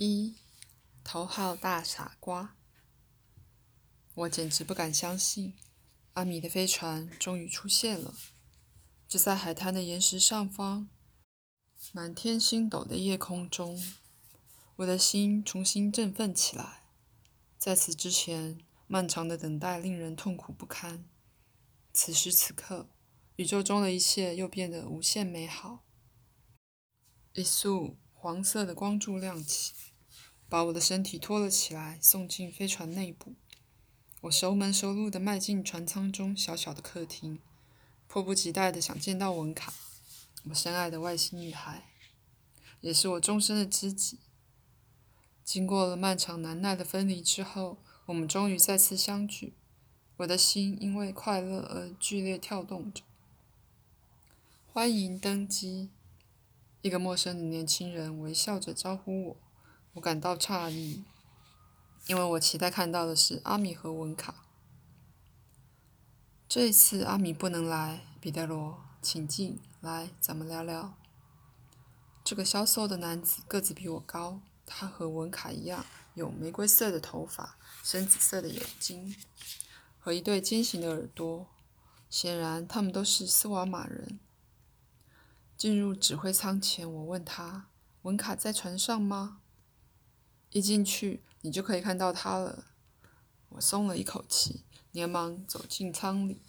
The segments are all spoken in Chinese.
一头号大傻瓜，我简直不敢相信，阿米的飞船终于出现了。就在海滩的岩石上方，满天星斗的夜空中，我的心重新振奋起来。在此之前，漫长的等待令人痛苦不堪。此时此刻，宇宙中的一切又变得无限美好。一束黄色的光柱亮起。把我的身体拖了起来，送进飞船内部。我熟门熟路的迈进船舱中小小的客厅，迫不及待的想见到文卡，我深爱的外星女孩，也是我终身的知己。经过了漫长难耐的分离之后，我们终于再次相聚。我的心因为快乐而剧烈跳动着。欢迎登机！一个陌生的年轻人微笑着招呼我。我感到诧异，因为我期待看到的是阿米和文卡。这一次阿米不能来，彼得罗，请进来，咱们聊聊。这个消瘦的男子个子比我高，他和文卡一样，有玫瑰色的头发，深紫色的眼睛，和一对尖形的耳朵。显然，他们都是斯瓦马人。进入指挥舱前，我问他：“文卡在船上吗？”一进去，你就可以看到他了。我松了一口气，连忙走进舱里。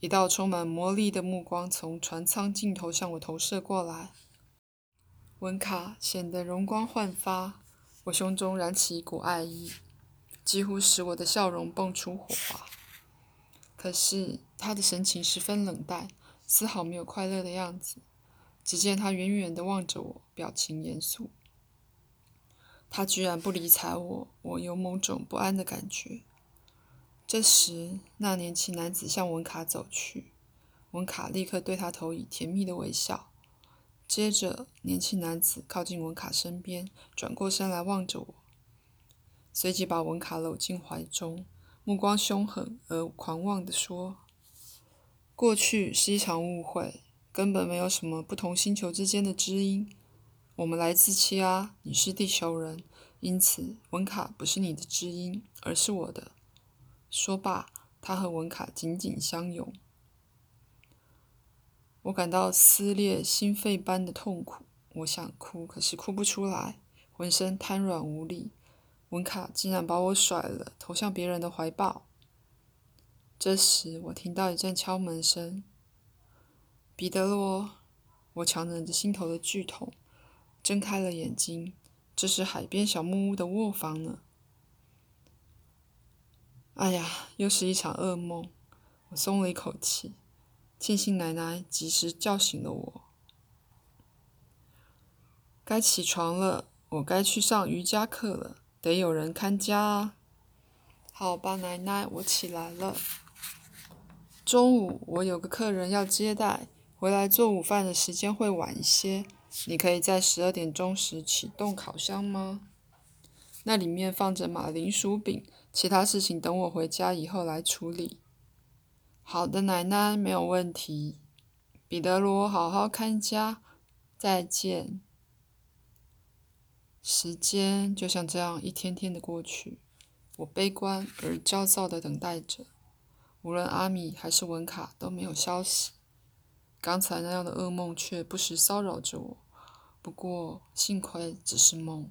一道充满魔力的目光从船舱尽头向我投射过来。文卡显得容光焕发，我胸中燃起一股爱意，几乎使我的笑容迸出火花。可是他的神情十分冷淡，丝毫没有快乐的样子。只见他远远地望着我，表情严肃。他居然不理睬我，我有某种不安的感觉。这时，那年轻男子向文卡走去，文卡立刻对他投以甜蜜的微笑。接着，年轻男子靠近文卡身边，转过身来望着我，随即把文卡搂进怀中，目光凶狠而狂妄地说：“过去是一场误会，根本没有什么不同星球之间的知音。”我们来自七阿，你是地球人，因此文卡不是你的知音，而是我的。说罢，他和文卡紧紧相拥。我感到撕裂心肺般的痛苦，我想哭，可是哭不出来，浑身瘫软无力。文卡竟然把我甩了，投向别人的怀抱。这时，我听到一阵敲门声。彼得罗，我强忍着心头的剧痛。睁开了眼睛，这是海边小木屋的卧房呢。哎呀，又是一场噩梦，我松了一口气，庆幸奶奶及时叫醒了我。该起床了，我该去上瑜伽课了，得有人看家啊。好吧，奶奶，我起来了。中午我有个客人要接待，回来做午饭的时间会晚一些。你可以在十二点钟时启动烤箱吗？那里面放着马铃薯饼，其他事情等我回家以后来处理。好的，奶奶，没有问题。彼得罗，好好看家。再见。时间就像这样一天天的过去，我悲观而焦躁的等待着。无论阿米还是文卡都没有消息。刚才那样的噩梦却不时骚扰着我。不过，幸亏只是梦。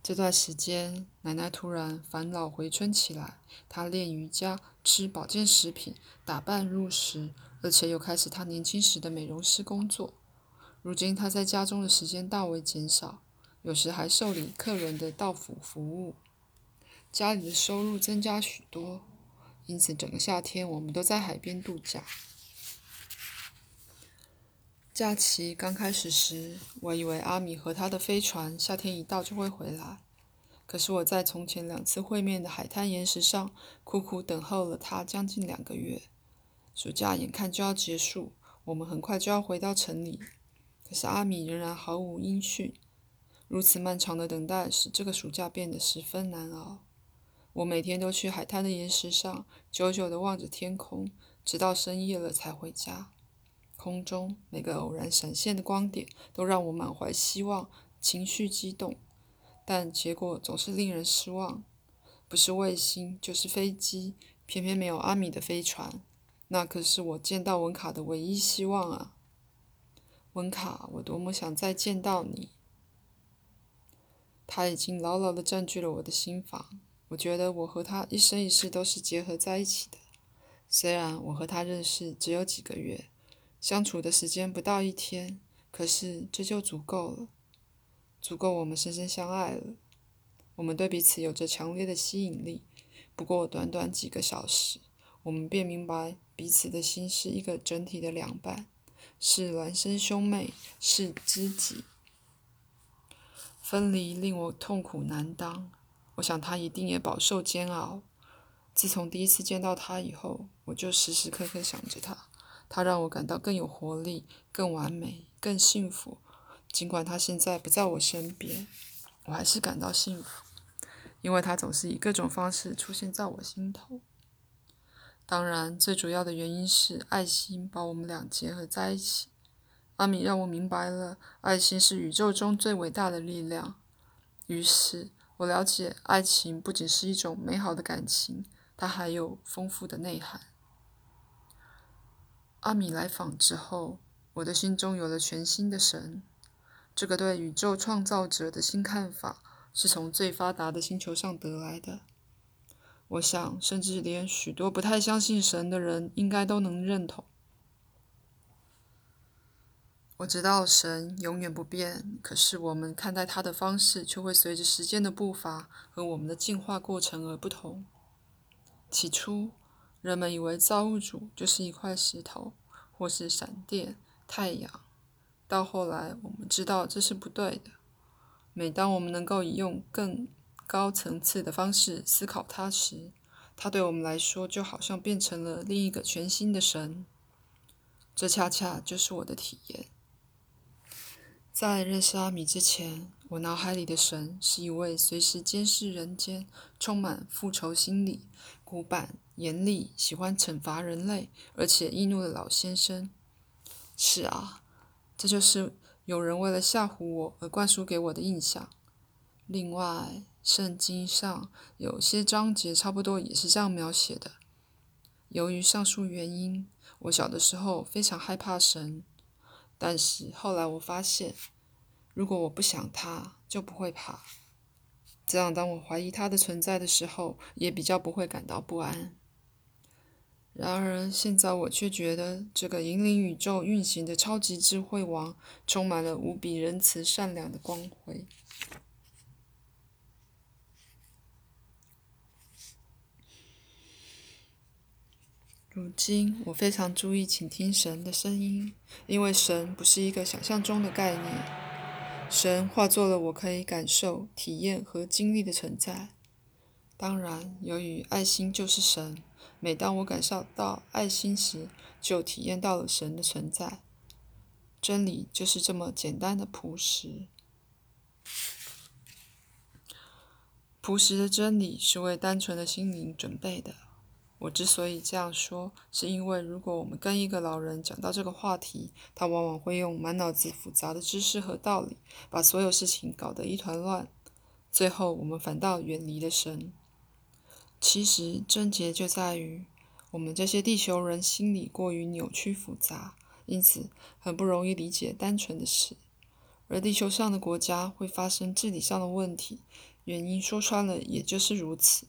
这段时间，奶奶突然返老回春起来。她练瑜伽，吃保健食品，打扮入时，而且又开始她年轻时的美容师工作。如今，她在家中的时间大为减少，有时还受理客人的到府服务。家里的收入增加许多，因此整个夏天我们都在海边度假。假期刚开始时，我以为阿米和他的飞船夏天一到就会回来。可是我在从前两次会面的海滩岩石上苦苦等候了他将近两个月。暑假眼看就要结束，我们很快就要回到城里，可是阿米仍然毫无音讯。如此漫长的等待使这个暑假变得十分难熬。我每天都去海滩的岩石上久久地望着天空，直到深夜了才回家。空中每个偶然闪现的光点，都让我满怀希望，情绪激动，但结果总是令人失望。不是卫星，就是飞机，偏偏没有阿米的飞船。那可是我见到文卡的唯一希望啊！文卡，我多么想再见到你！他已经牢牢地占据了我的心房。我觉得我和他一生一世都是结合在一起的。虽然我和他认识只有几个月，相处的时间不到一天，可是这就足够了，足够我们深深相爱了。我们对彼此有着强烈的吸引力。不过短短几个小时，我们便明白彼此的心是一个整体的两半，是孪生兄妹，是知己。分离令我痛苦难当，我想他一定也饱受煎熬。自从第一次见到他以后，我就时时刻刻想着他。他让我感到更有活力、更完美、更幸福。尽管他现在不在我身边，我还是感到幸福，因为他总是以各种方式出现在我心头。当然，最主要的原因是爱心把我们俩结合在一起。阿米让我明白了，爱心是宇宙中最伟大的力量。于是我了解，爱情不仅是一种美好的感情，它还有丰富的内涵。阿米来访之后，我的心中有了全新的神。这个对宇宙创造者的新看法，是从最发达的星球上得来的。我想，甚至连许多不太相信神的人，应该都能认同。我知道神永远不变，可是我们看待他的方式却会随着时间的步伐和我们的进化过程而不同。起初，人们以为造物主就是一块石头，或是闪电、太阳。到后来，我们知道这是不对的。每当我们能够以用更高层次的方式思考它时，它对我们来说就好像变成了另一个全新的神。这恰恰就是我的体验。在认识阿米之前，我脑海里的神是一位随时监视人间、充满复仇心理、古板严厉、喜欢惩罚人类，而且易怒的老先生。是啊，这就是有人为了吓唬我而灌输给我的印象。另外，圣经上有些章节差不多也是这样描写的。由于上述原因，我小的时候非常害怕神。但是后来我发现，如果我不想他，就不会怕。这样，当我怀疑他的存在的时候，也比较不会感到不安。然而，现在我却觉得这个引领宇宙运行的超级智慧王，充满了无比仁慈、善良的光辉。如今，我非常注意倾听神的声音，因为神不是一个想象中的概念。神化作了我可以感受、体验和经历的存在。当然，由于爱心就是神，每当我感受到爱心时，就体验到了神的存在。真理就是这么简单的朴实。朴实的真理是为单纯的心灵准备的。我之所以这样说，是因为如果我们跟一个老人讲到这个话题，他往往会用满脑子复杂的知识和道理，把所有事情搞得一团乱，最后我们反倒远离了神。其实症结就在于我们这些地球人心里过于扭曲复杂，因此很不容易理解单纯的事。而地球上的国家会发生治理上的问题，原因说穿了也就是如此。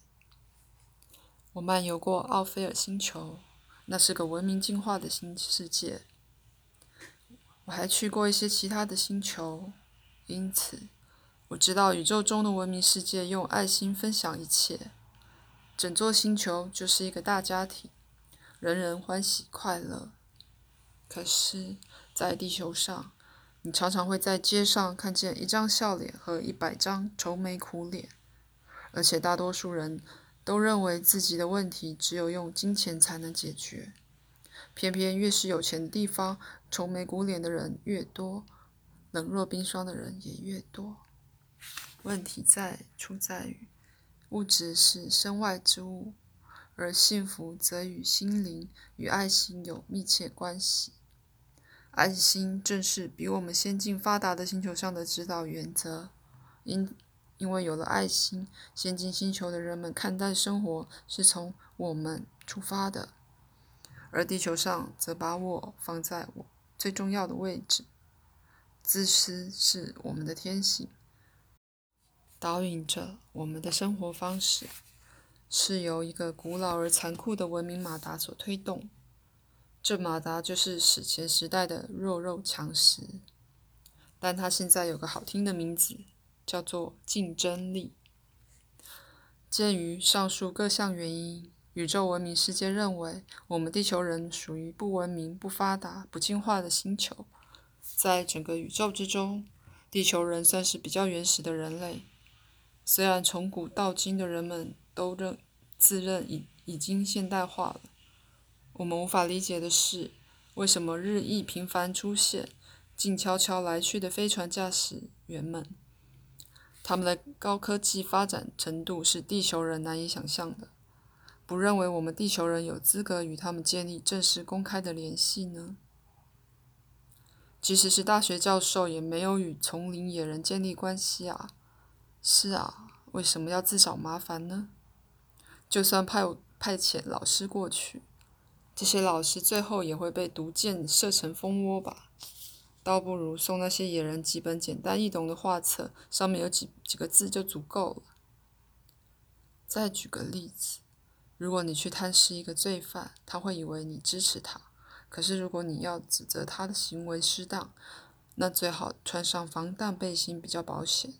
我漫游过奥菲尔星球，那是个文明进化的新世界。我还去过一些其他的星球，因此我知道宇宙中的文明世界用爱心分享一切。整座星球就是一个大家庭，人人欢喜快乐。可是，在地球上，你常常会在街上看见一张笑脸和一百张愁眉苦脸，而且大多数人。都认为自己的问题只有用金钱才能解决，偏偏越是有钱的地方，愁眉苦脸的人越多，冷若冰霜的人也越多。问题在出在于，物质是身外之物，而幸福则与心灵与爱心有密切关系。爱心正是比我们先进发达的星球上的指导原则。因因为有了爱心，先进星球的人们看待生活是从我们出发的，而地球上则把我放在我最重要的位置。自私是我们的天性，导引着我们的生活方式，是由一个古老而残酷的文明马达所推动。这马达就是史前时代的弱肉强食，但它现在有个好听的名字，叫做竞争力。鉴于上述各项原因，宇宙文明世界认为我们地球人属于不文明、不发达、不进化的星球。在整个宇宙之中，地球人算是比较原始的人类。虽然从古到今的人们都认自认已已经现代化了，我们无法理解的是，为什么日益频繁出现、静悄悄来去的飞船驾驶员们，他们的高科技发展程度是地球人难以想象的，不认为我们地球人有资格与他们建立正式公开的联系呢？即使是大学教授，也没有与丛林野人建立关系啊！是啊，为什么要自找麻烦呢？就算派派遣老师过去，这些老师最后也会被毒箭射成蜂窝吧？倒不如送那些野人几本简单易懂的画册，上面有几几个字就足够了。再举个例子，如果你去探视一个罪犯，他会以为你支持他。可是，如果你要指责他的行为失当，那最好穿上防弹背心比较保险。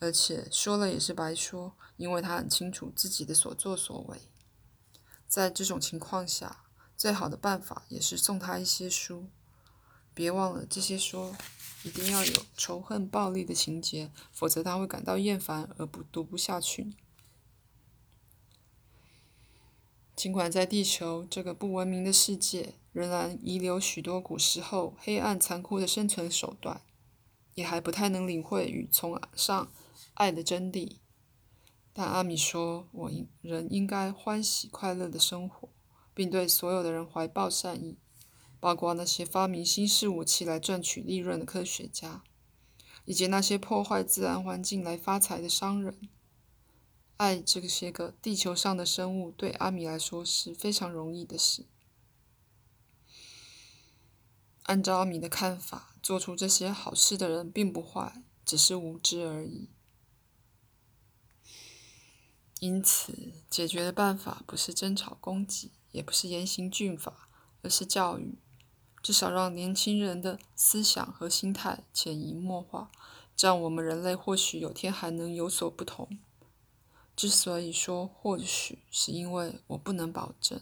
而且说了也是白说，因为他很清楚自己的所作所为。在这种情况下，最好的办法也是送他一些书。别忘了，这些书一定要有仇恨、暴力的情节，否则他会感到厌烦而不读不下去。尽管在地球这个不文明的世界，仍然遗留许多古时候黑暗残酷的生存手段，也还不太能领会与崇尚爱的真谛。但阿米说，我仍应该欢喜快乐的生活，并对所有的人怀抱善意，包括那些发明新式武器来赚取利润的科学家，以及那些破坏自然环境来发财的商人。爱这些个地球上的生物，对阿米来说是非常容易的事。按照阿米的看法，做出这些好事的人并不坏，只是无知而已。因此，解决的办法不是争吵攻击，也不是严刑峻法，而是教育，至少让年轻人的思想和心态潜移默化，这样我们人类或许有天还能有所不同。之所以说或许，是因为我不能保证。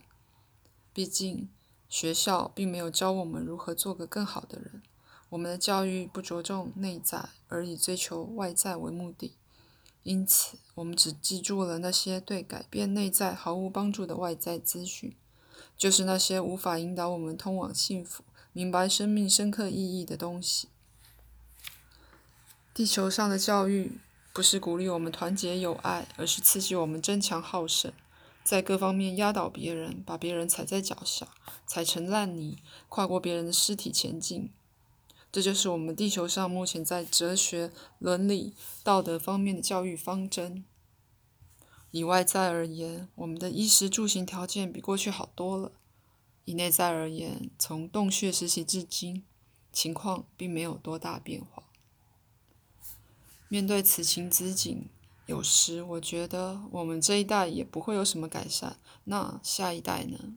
毕竟，学校并没有教我们如何做个更好的人。我们的教育不着重内在，而以追求外在为目的。因此，我们只记住了那些对改变内在毫无帮助的外在资讯，就是那些无法引导我们通往幸福、明白生命深刻意义的东西。地球上的教育。不是鼓励我们团结友爱，而是刺激我们争强好胜，在各方面压倒别人，把别人踩在脚下，踩成烂泥，跨过别人的尸体前进。这就是我们地球上目前在哲学、伦理、道德方面的教育方针。以外在而言，我们的衣食住行条件比过去好多了；以内在而言，从洞穴时期至今，情况并没有多大变化。面对此情此景，有时我觉得我们这一代也不会有什么改善。那下一代呢？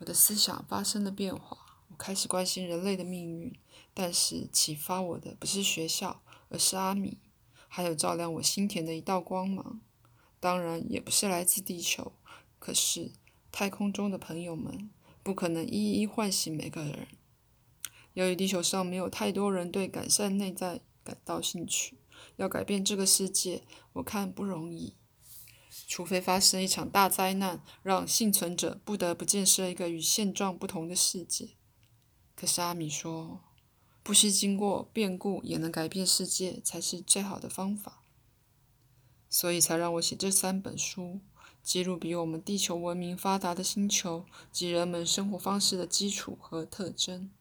我的思想发生了变化，开始关心人类的命运。但是启发我的不是学校，而是阿米，还有照亮我心田的一道光芒。当然，也不是来自地球。可是太空中的朋友们不可能一一唤醒每个人。由于地球上没有太多人对改善内在。感到兴趣，要改变这个世界，我看不容易。除非发生一场大灾难，让幸存者不得不建设一个与现状不同的世界。可是阿米说，不惜经过变故也能改变世界，才是最好的方法。所以才让我写这三本书，记录比我们地球文明发达的星球及人们生活方式的基础和特征。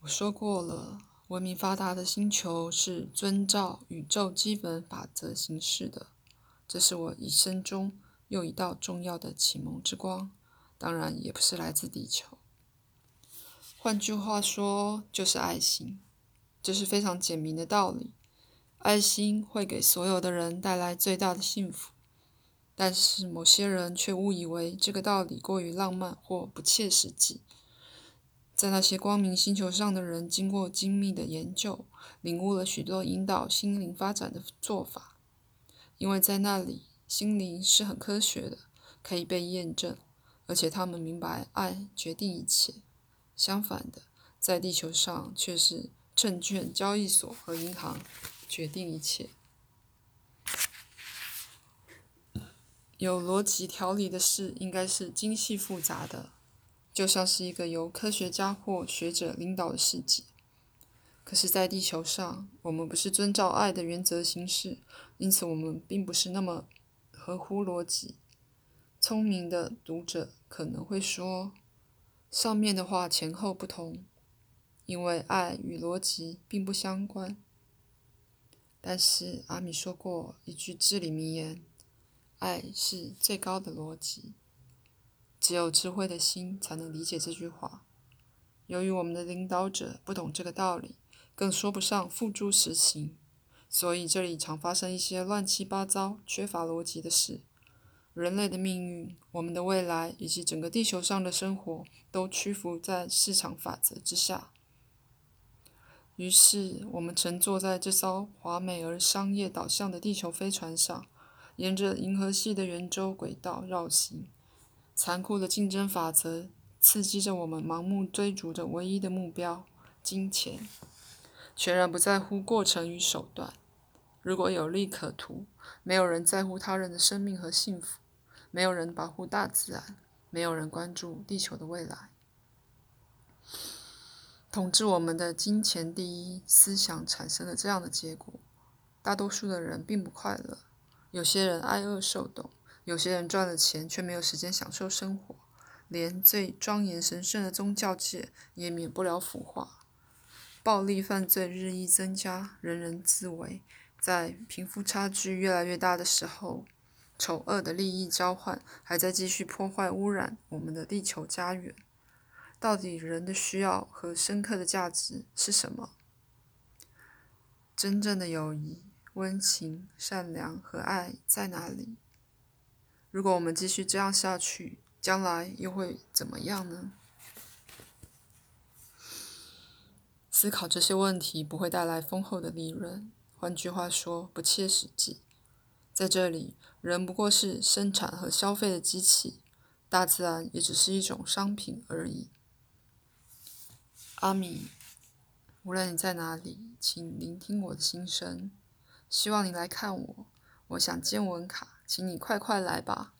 我说过了，文明发达的星球是遵照宇宙基本法则行事的，这是我一生中又一道重要的启蒙之光。当然，也不是来自地球。换句话说，就是爱心。这是非常简明的道理。爱心会给所有的人带来最大的幸福，但是某些人却误以为这个道理过于浪漫或不切实际。在那些光明星球上的人，经过精密的研究，领悟了许多引导心灵发展的做法，因为在那里，心灵是很科学的，可以被验证，而且他们明白爱决定一切。相反的，在地球上却是。证券交易所和银行决定一切。有逻辑条理的事应该是精细复杂的，就像是一个由科学家或学者领导的世界。可是，在地球上，我们不是遵照爱的原则行事，因此我们并不是那么合乎逻辑。聪明的读者可能会说，上面的话前后不同。因为爱与逻辑并不相关，但是阿米说过一句至理名言：“爱是最高的逻辑。”只有智慧的心才能理解这句话。由于我们的领导者不懂这个道理，更说不上付诸实行，所以这里常发生一些乱七八糟、缺乏逻辑的事。人类的命运、我们的未来以及整个地球上的生活，都屈服在市场法则之下。于是，我们乘坐在这艘华美而商业导向的地球飞船上，沿着银河系的圆周轨道绕行。残酷的竞争法则刺激着我们，盲目追逐着唯一的目标——金钱，全然不在乎过程与手段。如果有利可图，没有人在乎他人的生命和幸福，没有人保护大自然，没有人关注地球的未来。统治我们的金钱第一思想产生了这样的结果：大多数的人并不快乐，有些人挨饿受冻，有些人赚了钱却没有时间享受生活，连最庄严神圣的宗教界也免不了腐化。暴力犯罪日益增加，人人自危。在贫富差距越来越大的时候，丑恶的利益交换还在继续破坏、污染我们的地球家园。到底人的需要和深刻的价值是什么？真正的友谊、温情、善良和爱在哪里？如果我们继续这样下去，将来又会怎么样呢？思考这些问题不会带来丰厚的利润，换句话说，不切实际。在这里，人不过是生产和消费的机器，大自然也只是一种商品而已。阿米，无论你在哪里，请聆听我的心声。希望你来看我。我想见文卡，请你快快来吧。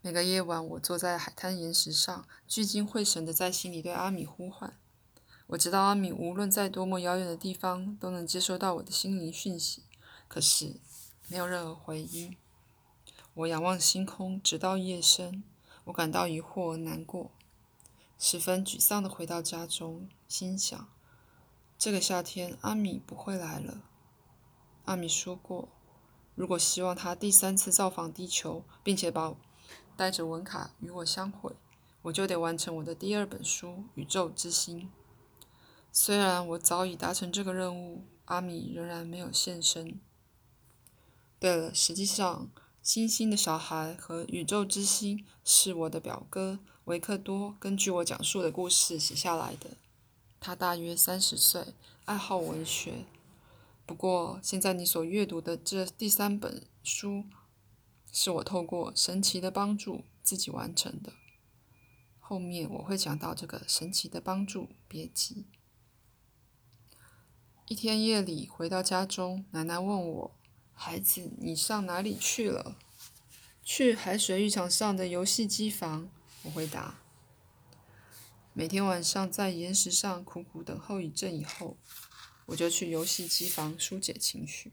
每个夜晚，我坐在海滩岩石上，聚精会神地在心里对阿米呼唤。我知道阿米无论在多么遥远的地方，都能接收到我的心灵讯息。可是，没有任何回音。我仰望星空，直到夜深。我感到疑惑而、难过。十分沮丧地回到家中，心想：这个夏天阿米不会来了。阿米说过，如果希望他第三次造访地球，并且把带着文卡与我相会，我就得完成我的第二本书《宇宙之心》。虽然我早已达成这个任务，阿米仍然没有现身。对了，实际上，《星星的小孩》和《宇宙之心》是我的表哥。维克多根据我讲述的故事写下来的。他大约三十岁，爱好文学。不过，现在你所阅读的这第三本书，是我透过神奇的帮助自己完成的。后面我会讲到这个神奇的帮助，别急。一天夜里回到家中，奶奶问我：“孩子，你上哪里去了？”“去海水浴场上的游戏机房。”我回答：“每天晚上在岩石上苦苦等候一阵以后，我就去游戏机房疏解情绪。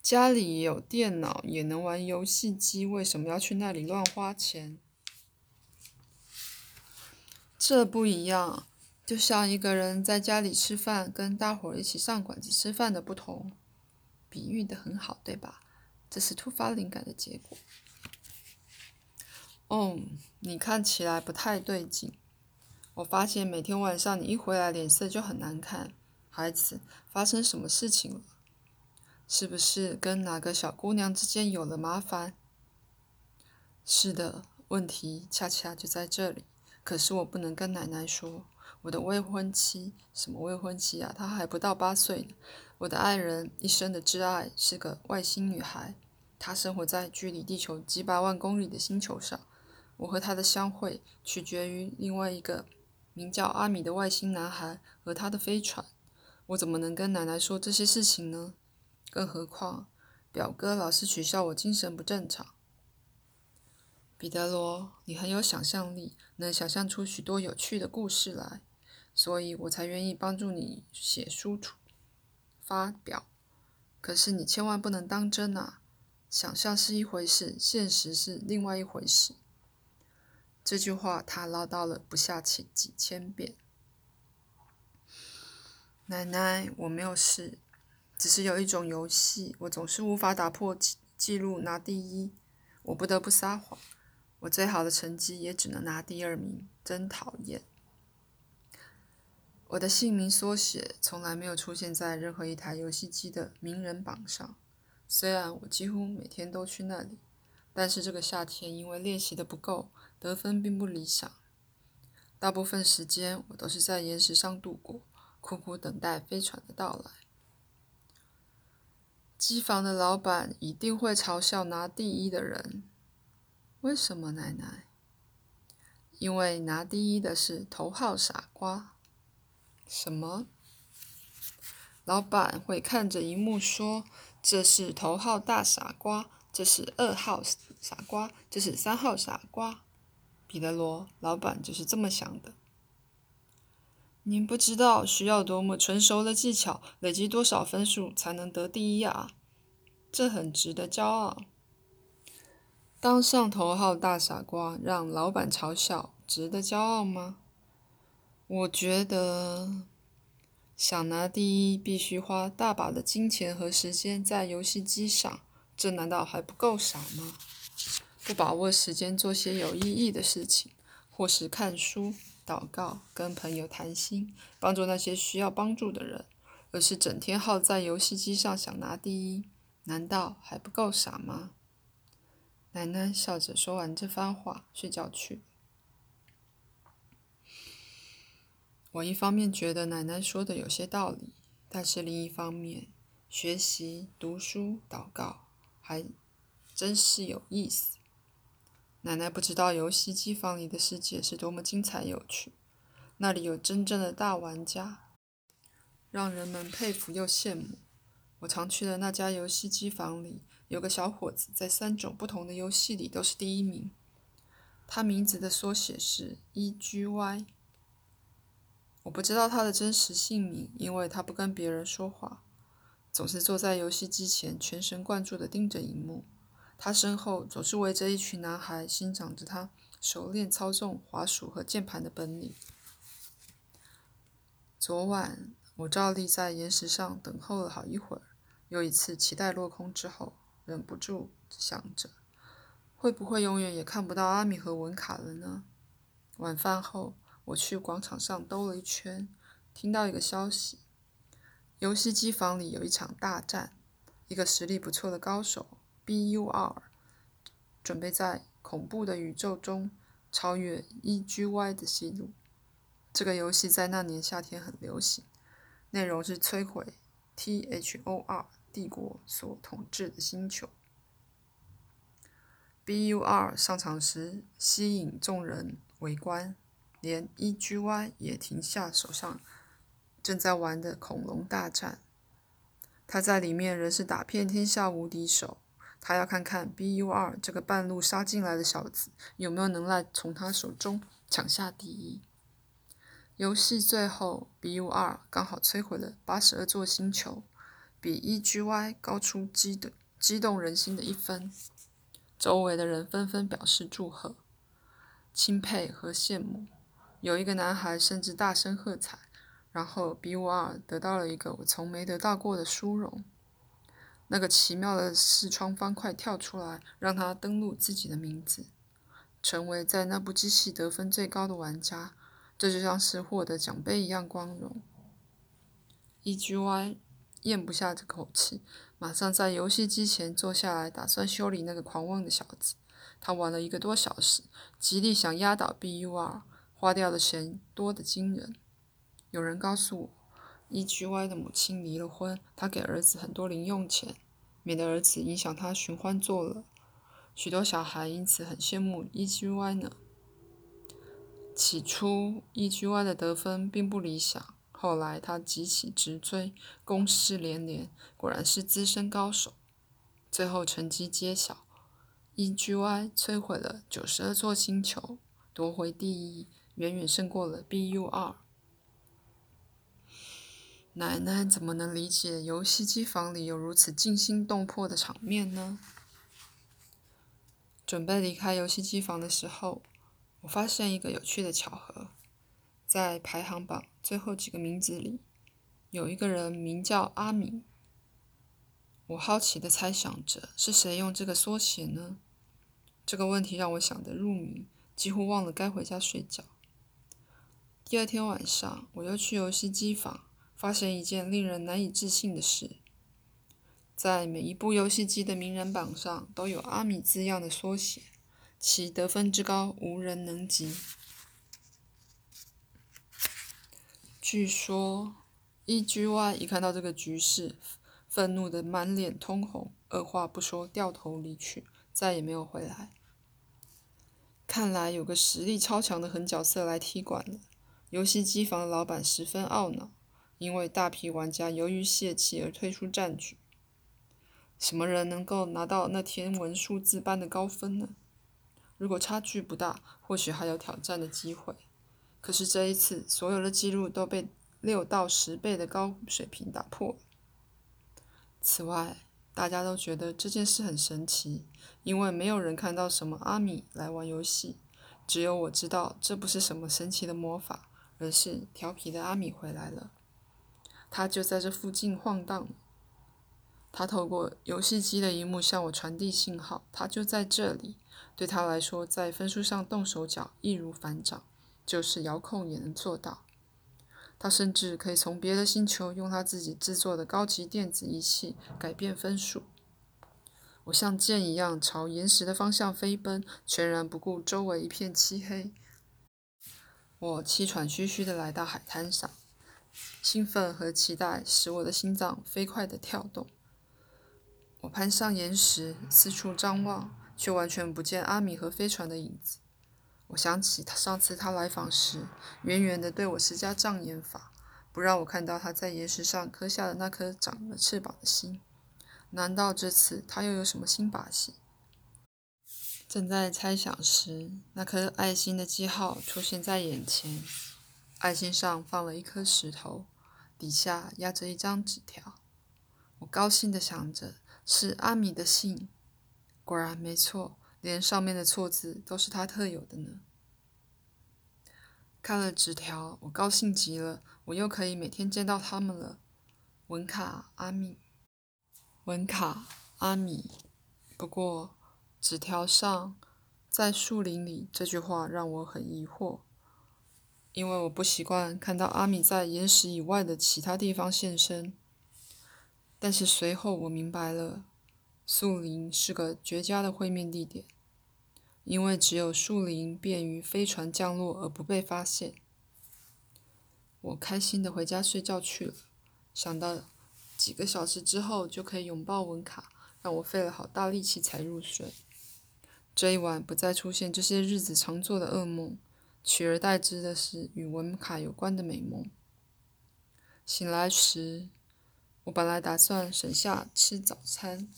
家里有电脑也能玩游戏机，为什么要去那里乱花钱？这不一样。就像一个人在家里吃饭，跟大伙一起上馆子吃饭的不同。比喻的很好，对吧？这是突发灵感的结果。哦，你看起来不太对劲。我发现每天晚上你一回来脸色就很难看。孩子，发生什么事情了？是不是跟哪个小姑娘之间有了麻烦？是的，问题恰恰就在这里。可是我不能跟奶奶说。我的未婚妻，什么未婚妻啊？她还不到八岁呢。我的爱人，一生的挚爱，是个外星女孩。她生活在距离地球几百万公里的星球上。我和她的相会，取决于另外一个名叫阿米的外星男孩和他的飞船。我怎么能跟奶奶说这些事情呢？更何况，表哥老是取笑我精神不正常。彼得罗，你很有想象力，能想象出许多有趣的故事来，所以我才愿意帮助你写书出发表。可是你千万不能当真啊！想象是一回事，现实是另外一回事。这句话他唠叨了不下几几千遍。奶奶，我没有事，只是有一种游戏，我总是无法打破记记录拿第一，我不得不撒谎。我最好的成绩也只能拿第二名，真讨厌。我的姓名缩写从来没有出现在任何一台游戏机的名人榜上，虽然我几乎每天都去那里，但是这个夏天因为练习的不够，得分并不理想。大部分时间我都是在岩石上度过。苦苦等待飞船的到来。机房的老板一定会嘲笑拿第一的人。为什么，奶奶？因为拿第一的是头号傻瓜。什么？老板会看着荧幕说：“这是头号大傻瓜，这是二号傻瓜，这是三号傻瓜。”彼得罗，老板就是这么想的。您不知道需要多么纯熟的技巧，累积多少分数才能得第一啊！这很值得骄傲。当上头号大傻瓜，让老板嘲笑，值得骄傲吗？我觉得，想拿第一，必须花大把的金钱和时间在游戏机上，这难道还不够傻吗？不把握时间做些有意义的事情，或是看书。祷告，跟朋友谈心，帮助那些需要帮助的人，而是整天耗在游戏机上想拿第一，难道还不够傻吗？奶奶笑着说完这番话，睡觉去。我一方面觉得奶奶说的有些道理，但是另一方面，学习、读书、祷告，还真是有意思。奶奶不知道游戏机房里的世界是多么精彩有趣，那里有真正的大玩家，让人们佩服又羡慕。我常去的那家游戏机房里，有个小伙子在三种不同的游戏里都是第一名。他名字的缩写是 E.G.Y。我不知道他的真实姓名，因为他不跟别人说话，总是坐在游戏机前，全神贯注地盯着荧幕。他身后总是围着一群男孩，欣赏着他熟练操纵滑鼠和键盘的本领。昨晚我照例在岩石上等候了好一会儿，又一次期待落空之后，忍不住想着，会不会永远也看不到阿米和文卡了呢？晚饭后，我去广场上兜了一圈，听到一个消息：游戏机房里有一场大战，一个实力不错的高手。B.U.R. 准备在恐怖的宇宙中超越 E.G.Y. 的记录。这个游戏在那年夏天很流行，内容是摧毁 T.H.O.R. 帝国所统治的星球。B.U.R. 上场时吸引众人围观，连 E.G.Y. 也停下手上正在玩的恐龙大战。他在里面仍是打遍天下无敌手。他要看看 B.U.R 这个半路杀进来的小子有没有能耐从他手中抢下第一。游戏最后，B.U.R 刚好摧毁了八十二座星球，比 E.G.Y 高出激的激动人心的一分。周围的人纷纷表示祝贺、钦佩和羡慕。有一个男孩甚至大声喝彩，然后比瓦尔得到了一个我从没得到过的殊荣。那个奇妙的视窗方块跳出来，让他登录自己的名字，成为在那部机器得分最高的玩家。这就像是获得奖杯一样光荣。E.G.Y. 咽不下这口气，马上在游戏机前坐下来，打算修理那个狂妄的小子。他玩了一个多小时，极力想压倒 B.U.R.，花掉的钱多得惊人。有人告诉我，E.G.Y. 的母亲离了婚，他给儿子很多零用钱，免得儿子影响他寻欢作乐。许多小孩因此很羡慕 E.G.Y. 呢。起初，E.G.Y. 的得分并不理想。后来他急起直追，攻势连连，果然是资深高手。最后成绩揭晓，E.G.Y. 摧毁了九十二座星球，夺回第一，远远胜过了 B.U.R。奶奶怎么能理解游戏机房里有如此惊心动魄的场面呢？准备离开游戏机房的时候，我发现一个有趣的巧合。在排行榜最后几个名字里，有一个人名叫阿米。我好奇地猜想着，是谁用这个缩写呢？这个问题让我想得入迷，几乎忘了该回家睡觉。第二天晚上，我又去游戏机房，发现一件令人难以置信的事：在每一部游戏机的名人榜上都有“阿米”字样的缩写，其得分之高，无人能及。据说，E.G.Y. 一看到这个局势，愤怒的满脸通红，二话不说掉头离去，再也没有回来。看来有个实力超强的狠角色来踢馆了。游戏机房的老板十分懊恼，因为大批玩家由于泄气而退出战局。什么人能够拿到那天文数字般的高分呢？如果差距不大，或许还有挑战的机会。可是这一次，所有的记录都被六到十倍的高水平打破。此外，大家都觉得这件事很神奇，因为没有人看到什么阿米来玩游戏，只有我知道这不是什么神奇的魔法，而是调皮的阿米回来了。他就在这附近晃荡。他透过游戏机的荧幕向我传递信号，他就在这里。对他来说，在分数上动手脚易如反掌。就是遥控也能做到。他甚至可以从别的星球用他自己制作的高级电子仪器改变分数。我像箭一样朝岩石的方向飞奔，全然不顾周围一片漆黑。我气喘吁吁地来到海滩上，兴奋和期待使我的心脏飞快地跳动。我攀上岩石，四处张望，却完全不见阿米和飞船的影子。我想起他上次他来访时，远远地对我施加障眼法，不让我看到他在岩石上刻下的那颗长了翅膀的心。难道这次他又有什么新把戏？正在猜想时，那颗爱心的记号出现在眼前，爱心上放了一颗石头，底下压着一张纸条。我高兴地想着，是阿米的信。果然没错。连上面的错字都是他特有的呢。看了纸条，我高兴极了，我又可以每天见到他们了。文卡阿米，文卡阿米。不过，纸条上“在树林里”这句话让我很疑惑，因为我不习惯看到阿米在岩石以外的其他地方现身。但是随后我明白了，树林是个绝佳的会面地点。因为只有树林便于飞船降落而不被发现，我开心的回家睡觉去了。想到几个小时之后就可以拥抱文卡，让我费了好大力气才入睡。这一晚不再出现这些日子常做的噩梦，取而代之的是与文卡有关的美梦。醒来时，我本来打算省下吃早餐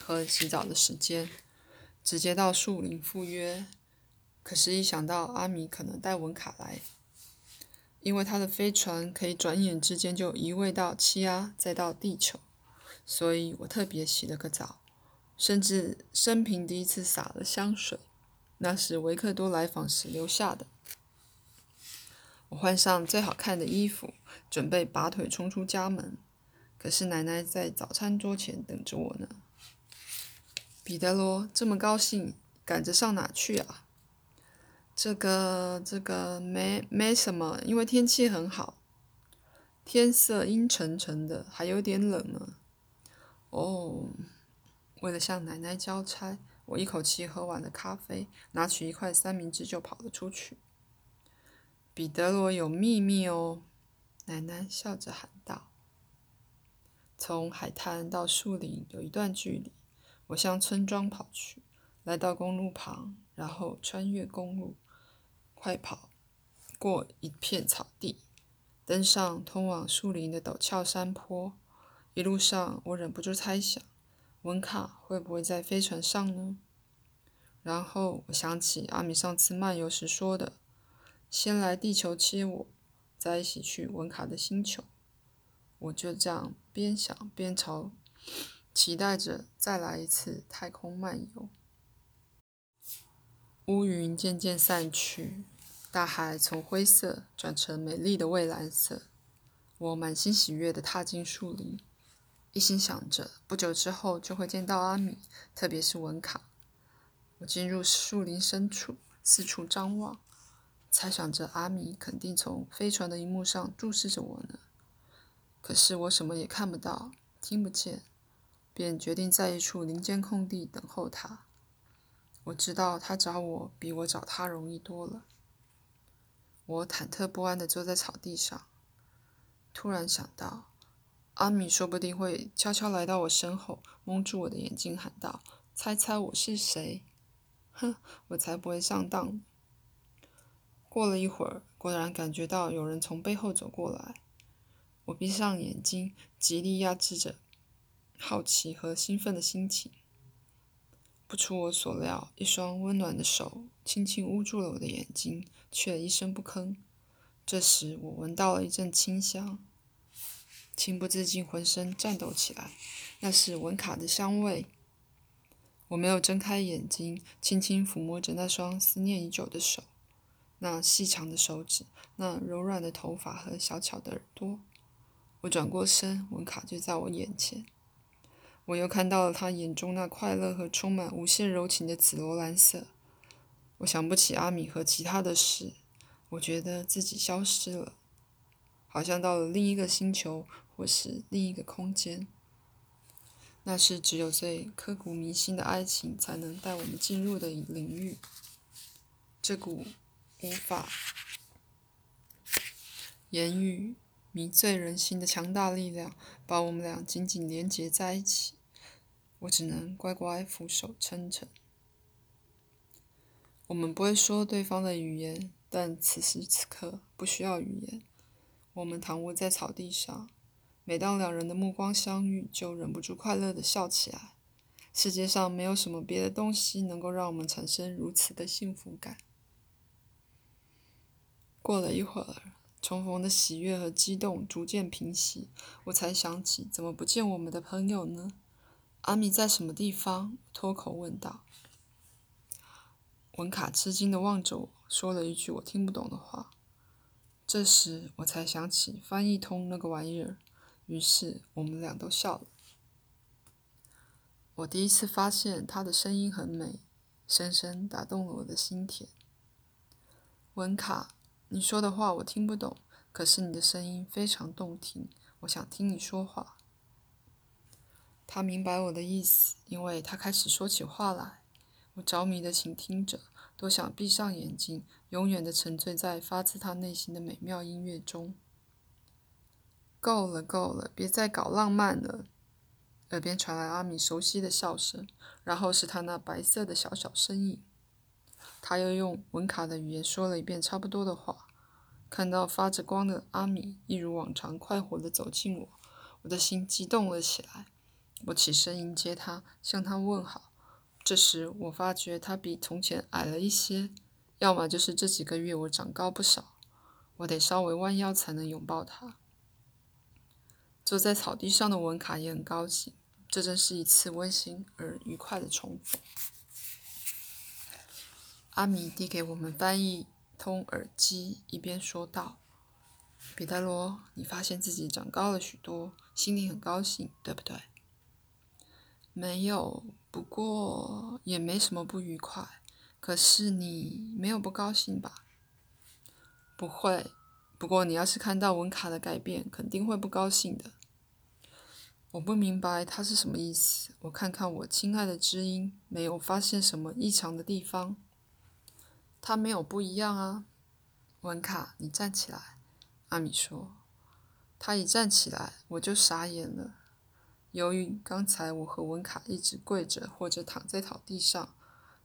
和洗澡的时间。直接到树林赴约，可是，一想到阿米可能带文卡来，因为他的飞船可以转眼之间就移位到气压，再到地球，所以我特别洗了个澡，甚至生平第一次洒了香水，那是维克多来访时留下的。我换上最好看的衣服，准备拔腿冲出家门。可是奶奶在早餐桌前等着我呢。彼得罗这么高兴，赶着上哪去啊？这个，这个没没什么，因为天气很好，天色阴沉沉的，还有点冷呢。哦，为了向奶奶交差，我一口气喝完了咖啡，拿取一块三明治就跑了出去。彼得罗有秘密哦，奶奶笑着喊道。从海滩到树林有一段距离，我向村庄跑去，来到公路旁，然后穿越公路，快跑过一片草地，登上通往树林的陡峭山坡。一路上，我忍不住猜想，文卡会不会在飞船上呢？然后我想起阿米上次漫游时说的。先来地球接我，再一起去文卡的星球。我就这样边想边朝，期待着再来一次太空漫游。乌云渐渐散去，大海从灰色转成美丽的蔚蓝色。我满心喜悦地踏进树林，一心想着不久之后就会见到阿米，特别是文卡。我进入树林深处，四处张望。猜想着阿米肯定从飞船的荧幕上注视着我呢，可是我什么也看不到，听不见，便决定在一处林间空地等候他。我知道他找我比我找他容易多了。我忐忑不安地坐在草地上，突然想到，阿米说不定会悄悄来到我身后，蒙住我的眼睛，喊道：“猜猜我是谁？”哼，我才不会上当。过了一会儿，果然感觉到有人从背后走过来。我闭上眼睛，极力压制着好奇和兴奋的心情。不出我所料，一双温暖的手轻轻捂住了我的眼睛，却一声不吭。这时，我闻到了一阵清香，情不自禁浑身颤抖起来。那是文卡的香味。我没有睁开眼睛，轻轻抚摸着那双思念已久的手。那细长的手指，那柔软的头发和小巧的耳朵。我转过身，文卡就在我眼前。我又看到了他眼中那快乐和充满无限柔情的紫罗兰色。我想不起阿米和其他的事，我觉得自己消失了，好像到了另一个星球或是另一个空间。那是只有最刻骨铭心的爱情才能带我们进入的领域。这股。无法言语迷醉人心的强大力量，把我们俩紧紧连结在一起。我只能乖乖俯首称臣。我们不会说对方的语言，但此时此刻不需要语言。我们躺卧在草地上，每当两人的目光相遇，就忍不住快乐地笑起来。世界上没有什么别的东西能够让我们产生如此的幸福感。过了一会儿，重逢的喜悦和激动逐渐平息，我才想起怎么不见我们的朋友呢？阿米在什么地方？脱口问道。文卡吃惊地望着我，说了一句我听不懂的话。这时我才想起翻译通那个玩意儿，于是我们俩都笑了。我第一次发现他的声音很美，深深打动了我的心田。文卡。你说的话我听不懂，可是你的声音非常动听，我想听你说话。他明白我的意思，因为他开始说起话来。我着迷的倾听着，多想闭上眼睛，永远的沉醉在发自他内心的美妙音乐中。够了，够了，别再搞浪漫了。耳边传来阿米熟悉的笑声，然后是他那白色的小小身影。他又用文卡的语言说了一遍差不多的话。看到发着光的阿米一如往常快活地走近我，我的心激动了起来。我起身迎接他，向他问好。这时我发觉他比从前矮了一些，要么就是这几个月我长高不少。我得稍微弯腰才能拥抱他。坐在草地上的文卡也很高兴，这真是一次温馨而愉快的重逢。阿米递给我们翻译通耳机，一边说道：“彼得罗，你发现自己长高了许多，心里很高兴，对不对？”“没有，不过也没什么不愉快。可是你没有不高兴吧？”“不会。不过你要是看到文卡的改变，肯定会不高兴的。”“我不明白他是什么意思。我看看我亲爱的知音，没有发现什么异常的地方。”他没有不一样啊，文卡，你站起来。阿米说。他一站起来，我就傻眼了。由于刚才我和文卡一直跪着或者躺在草地上，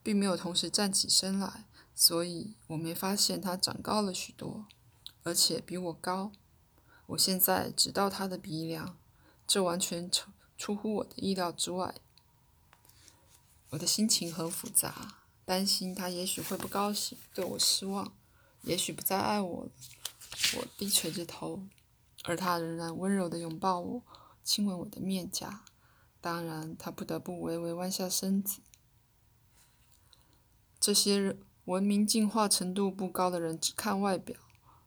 并没有同时站起身来，所以我没发现他长高了许多，而且比我高。我现在只到他的鼻梁，这完全出出乎我的意料之外。我的心情很复杂。担心他也许会不高兴，对我失望，也许不再爱我了。我低垂着头，而他仍然温柔地拥抱我，亲吻我的面颊。当然，他不得不微微弯下身子。这些文明进化程度不高的人只看外表，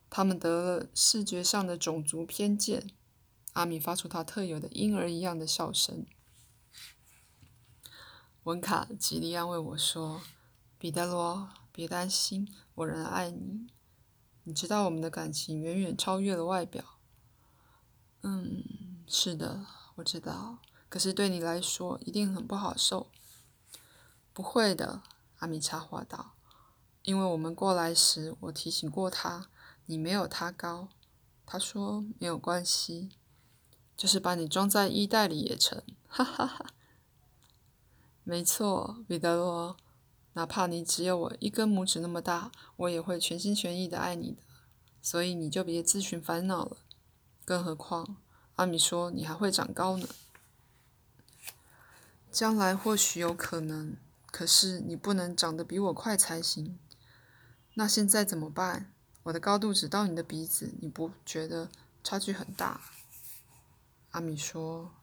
他们得了视觉上的种族偏见。阿米发出他特有的婴儿一样的笑声。文卡极力安慰我说。彼得罗，别担心，我仍爱你。你知道我们的感情远远超越了外表。嗯，是的，我知道。可是对你来说一定很不好受。不会的，阿米插话道。因为我们过来时，我提醒过他，你没有他高。他说没有关系，就是把你装在衣袋里也成。哈哈哈。没错，彼得罗。哪怕你只有我一根拇指那么大，我也会全心全意的爱你的。所以你就别自寻烦恼了。更何况，阿米说你还会长高呢。将来或许有可能，可是你不能长得比我快才行。那现在怎么办？我的高度只到你的鼻子，你不觉得差距很大？阿米说，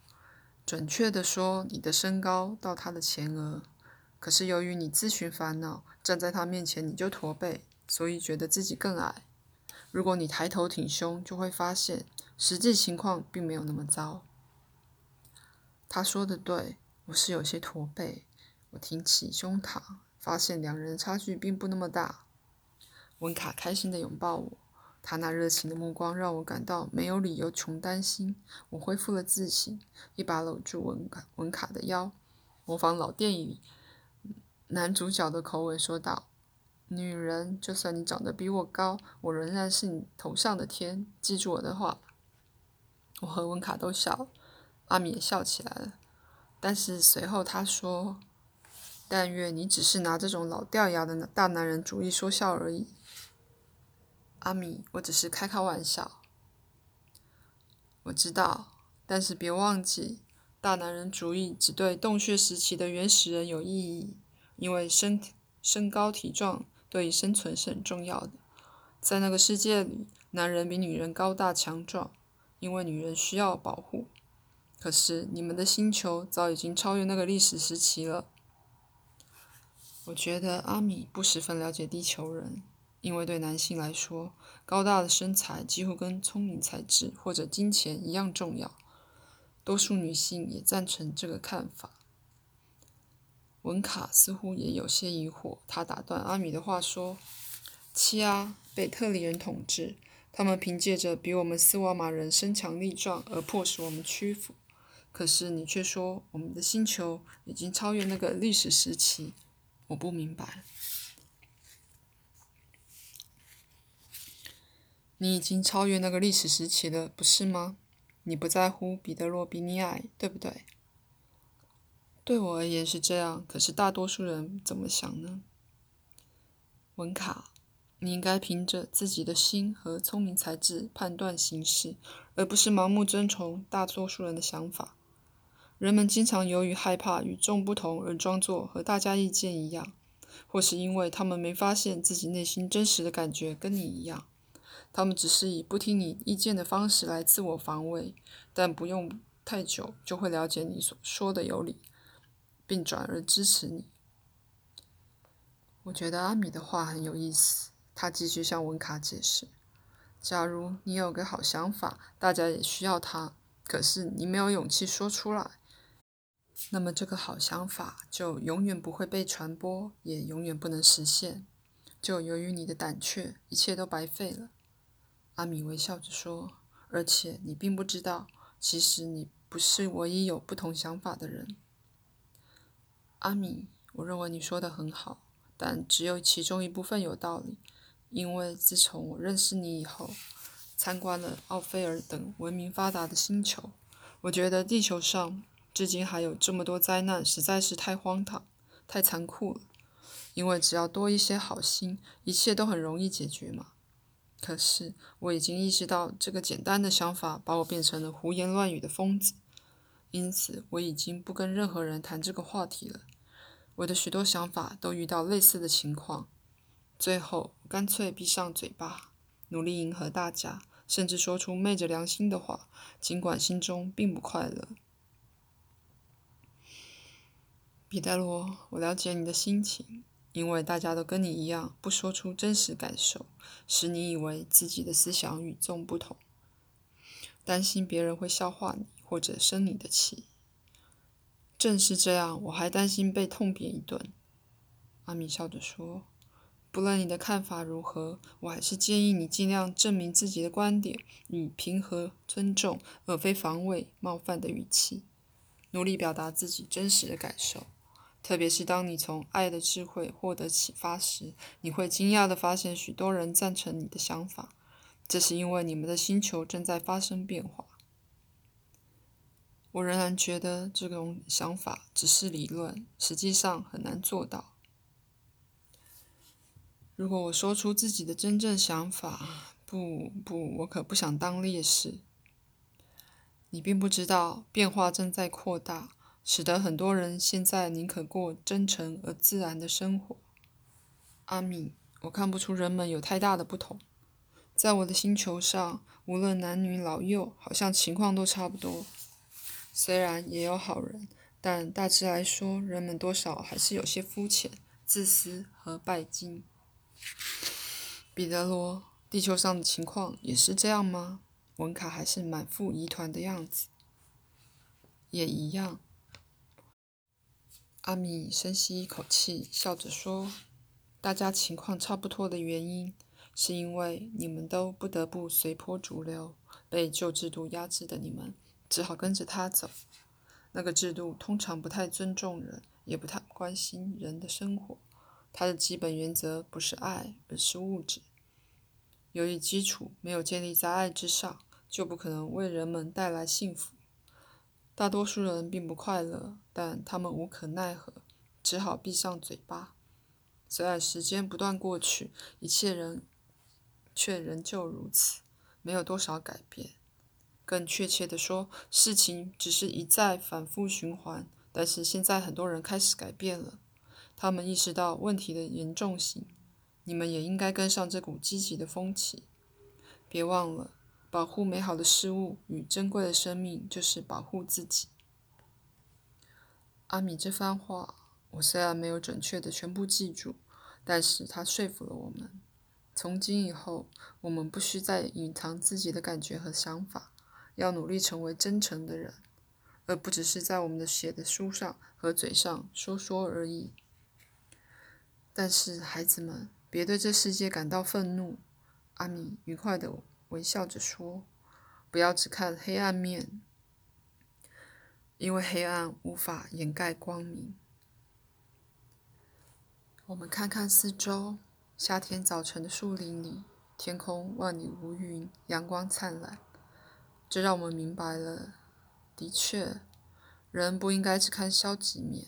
准确的说，你的身高到他的前额。可是由于你自寻烦恼，站在他面前你就驼背，所以觉得自己更矮。如果你抬头挺胸，就会发现实际情况并没有那么糟。他说的对，我是有些驼背。我挺起胸膛，发现两人的差距并不那么大。温卡开心地拥抱我，他那热情的目光让我感到没有理由穷担心。我恢复了自信，一把搂住文卡文卡的腰，模仿老电影。男主角的口吻说道：“女人，就算你长得比我高，我仍然是你头上的天。记住我的话。”我和文卡都笑了，阿米也笑起来了。但是随后他说：“但愿你只是拿这种老掉牙的大男人主义说笑而已。”阿米，我只是开开玩笑。我知道，但是别忘记，大男人主义只对洞穴时期的原始人有意义。因为身身高体壮对于生存是很重要的，在那个世界里，男人比女人高大强壮，因为女人需要保护。可是你们的星球早已经超越那个历史时期了。我觉得阿米不十分了解地球人，因为对男性来说，高大的身材几乎跟聪明才智或者金钱一样重要。多数女性也赞成这个看法。文卡似乎也有些疑惑，他打断阿米的话说：“七阿，被特里人统治，他们凭借着比我们斯瓦玛人身强力壮而迫使我们屈服。可是你却说我们的星球已经超越那个历史时期，我不明白。你已经超越那个历史时期了，不是吗？你不在乎彼得罗比你矮，对不对？”对我而言是这样，可是大多数人怎么想呢？文卡，你应该凭着自己的心和聪明才智判断形势，而不是盲目遵从大多数人的想法。人们经常由于害怕与众不同而装作和大家意见一样，或是因为他们没发现自己内心真实的感觉跟你一样，他们只是以不听你意见的方式来自我防卫，但不用太久就会了解你所说的有理。并转而支持你。我觉得阿米的话很有意思。他继续向文卡解释：“假如你有个好想法，大家也需要它，可是你没有勇气说出来，那么这个好想法就永远不会被传播，也永远不能实现。就由于你的胆怯，一切都白费了。”阿米微笑着说：“而且你并不知道，其实你不是唯一有不同想法的人。”阿米，我认为你说的很好，但只有其中一部分有道理。因为自从我认识你以后，参观了奥菲尔等文明发达的星球，我觉得地球上至今还有这么多灾难，实在是太荒唐、太残酷了。因为只要多一些好心，一切都很容易解决嘛。可是我已经意识到，这个简单的想法把我变成了胡言乱语的疯子，因此我已经不跟任何人谈这个话题了。我的许多想法都遇到类似的情况。最后，干脆闭上嘴巴，努力迎合大家，甚至说出昧着良心的话，尽管心中并不快乐。彼得罗，我了解你的心情，因为大家都跟你一样，不说出真实感受，使你以为自己的思想与众不同，担心别人会笑话你或者生你的气。正是这样，我还担心被痛扁一顿。阿米笑着说。不论你的看法如何，我还是建议你尽量证明自己的观点，以平和、尊重而非防卫、冒犯的语气，努力表达自己真实的感受。特别是当你从爱的智慧获得启发时，你会惊讶地发现许多人赞成你的想法。这是因为你们的星球正在发生变化。我仍然觉得这种想法只是理论，实际上很难做到。如果我说出自己的真正想法，不不，我可不想当烈士。你并不知道，变化正在扩大，使得很多人现在宁可过真诚而自然的生活。阿米，我看不出人们有太大的不同。在我的星球上，无论男女老幼，好像情况都差不多。虽然也有好人，但大致来说，人们多少还是有些肤浅、自私和拜金。彼得罗，地球上的情况也是这样吗？文卡还是满腹疑团的样子。也一样。阿米深吸一口气，笑着说：“大家情况差不多的原因，是因为你们都不得不随波逐流，被旧制度压制的你们，只好跟着他走。那个制度通常不太尊重人，也不太关心人的生活。”它的基本原则不是爱，而是物质。由于基础没有建立在爱之上，就不可能为人们带来幸福。大多数人并不快乐，但他们无可奈何，只好闭上嘴巴。虽然时间不断过去，一切人却仍旧如此，没有多少改变。更确切地说，事情只是一再反复循环。但是现在很多人开始改变了。他们意识到问题的严重性，你们也应该跟上这股积极的风气。别忘了，保护美好的事物与珍贵的生命，就是保护自己。阿米这番话，我虽然没有准确的全部记住，但是他说服了我们。从今以后，我们不需再隐藏自己的感觉和想法，要努力成为真诚的人，而不只是在我们的写的书上和嘴上说说而已。但是，孩子们，别对这世界感到愤怒。”阿米愉快的微笑着说，“不要只看黑暗面，因为黑暗无法掩盖光明。我们看看四周，夏天早晨的树林里，天空万里无云，阳光灿烂。这让我们明白了，的确，人不应该只看消极面。”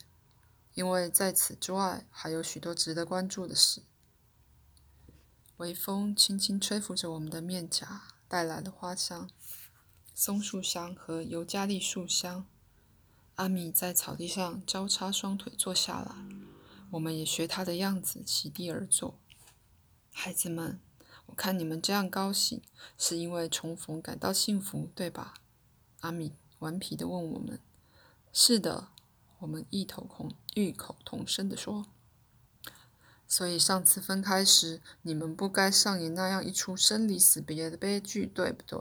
因为在此之外，还有许多值得关注的事。微风轻轻吹拂着我们的面颊，带来了花香、松树香和尤加利树香。阿米在草地上交叉双腿坐下来，我们也学他的样子席地而坐。孩子们，我看你们这样高兴，是因为重逢感到幸福，对吧？阿米顽皮地问我们：“是的。”我们异口同异口同声地说：“所以上次分开时，你们不该上演那样一出生离死别的悲剧，对不对？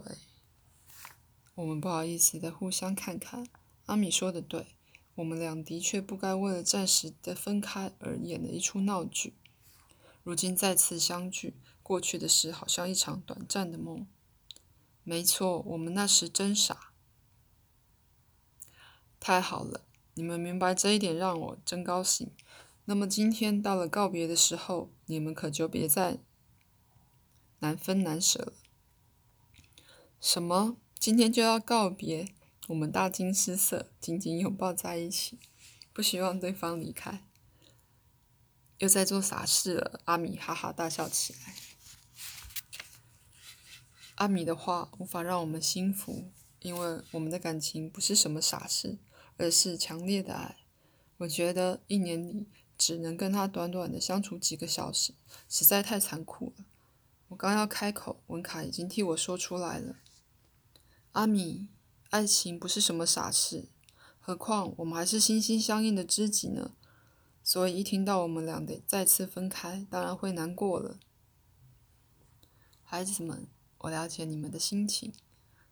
我们不好意思的互相看看。阿米说的对，我们俩的确不该为了暂时的分开而演了一出闹剧。如今再次相聚，过去的事好像一场短暂的梦。没错，我们那时真傻。太好了，你们明白这一点让我真高兴。那么今天到了告别的时候，你们可就别再难分难舍了。什么？今天就要告别？我们大惊失色，紧紧拥抱在一起，不希望对方离开。又在做傻事了，阿米哈哈大笑起来。阿米的话无法让我们心服，因为我们的感情不是什么傻事，而是强烈的爱。我觉得一年里。只能跟他短短的相处几个小时，实在太残酷了。我刚要开口，文卡已经替我说出来了。阿米，爱情不是什么傻事，何况我们还是心心相印的知己呢。所以一听到我们俩得再次分开，当然会难过了。孩子们，我了解你们的心情，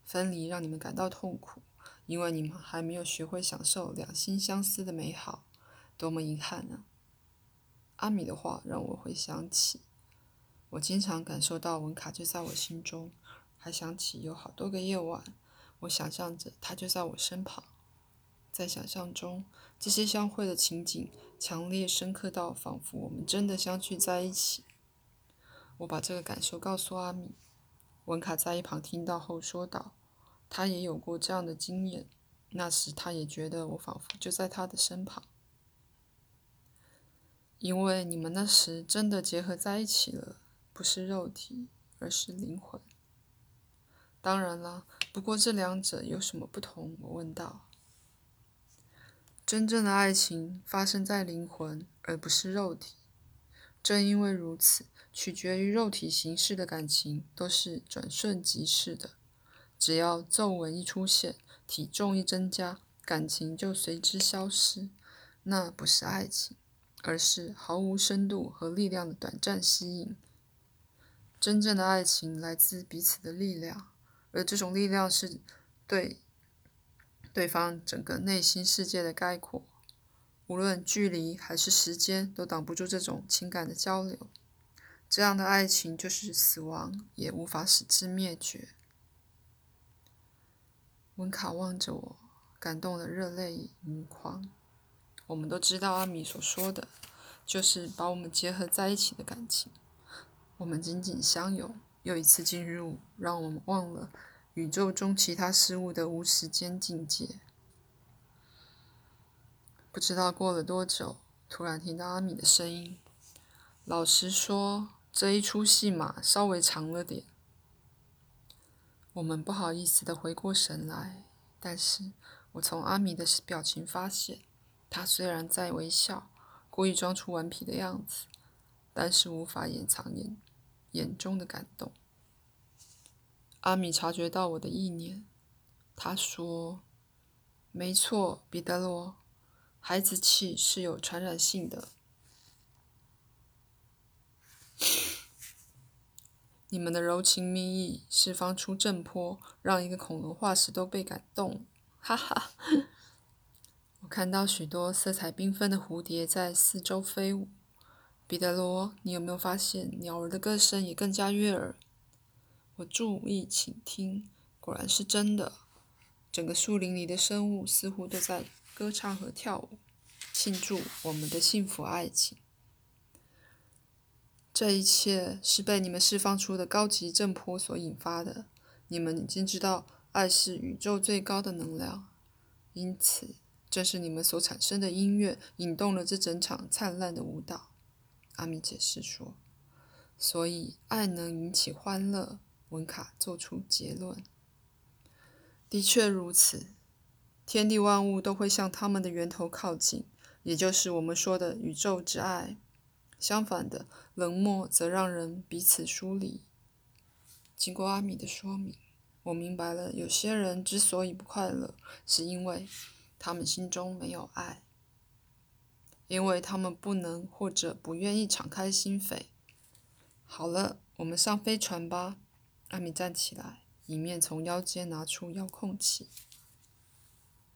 分离让你们感到痛苦，因为你们还没有学会享受两心相思的美好，多么遗憾啊！阿米的话让我回想起，我经常感受到文卡就在我心中，还想起有好多个夜晚，我想象着他就在我身旁，在想象中，这些相会的情景强烈深刻到仿佛我们真的相聚在一起。我把这个感受告诉阿米，文卡在一旁听到后说道，他也有过这样的经验，那时他也觉得我仿佛就在他的身旁。因为你们那时真的结合在一起了，不是肉体，而是灵魂。当然了，不过这两者有什么不同？我问道。真正的爱情发生在灵魂，而不是肉体。正因为如此，取决于肉体形式的感情都是转瞬即逝的。只要皱纹一出现，体重一增加，感情就随之消失。那不是爱情。而是毫无深度和力量的短暂吸引。真正的爱情来自彼此的力量，而这种力量是对对方整个内心世界的概括。无论距离还是时间，都挡不住这种情感的交流。这样的爱情就是死亡，也无法使之灭绝。温卡望着我，感动得热泪盈眶。我们都知道阿米所说的，就是把我们结合在一起的感情。我们紧紧相拥，又一次进入让我们忘了宇宙中其他事物的无时间境界。不知道过了多久，突然听到阿米的声音。老实说，这一出戏码稍微长了点。我们不好意思的回过神来，但是我从阿米的表情发现。他虽然在微笑，故意装出顽皮的样子，但是无法掩藏眼眼中的感动。阿米察觉到我的意念，他说：“没错，彼得罗，孩子气是有传染性的。你们的柔情蜜意释放出震波，让一个恐龙化石都被感动。”哈哈。我看到许多色彩缤纷的蝴蝶在四周飞舞。彼得罗，你有没有发现鸟儿的歌声也更加悦耳？我注意倾听，果然是真的。整个树林里的生物似乎都在歌唱和跳舞，庆祝我们的幸福爱情。这一切是被你们释放出的高级震波所引发的。你们已经知道，爱是宇宙最高的能量，因此。正是你们所产生的音乐引动了这整场灿烂的舞蹈，阿米解释说。所以爱能引起欢乐，文卡做出结论。的确如此，天地万物都会向他们的源头靠近，也就是我们说的宇宙之爱。相反的，冷漠则让人彼此疏离。经过阿米的说明，我明白了，有些人之所以不快乐，是因为。他们心中没有爱，因为他们不能或者不愿意敞开心扉。好了，我们上飞船吧。艾米站起来，一面从腰间拿出遥控器。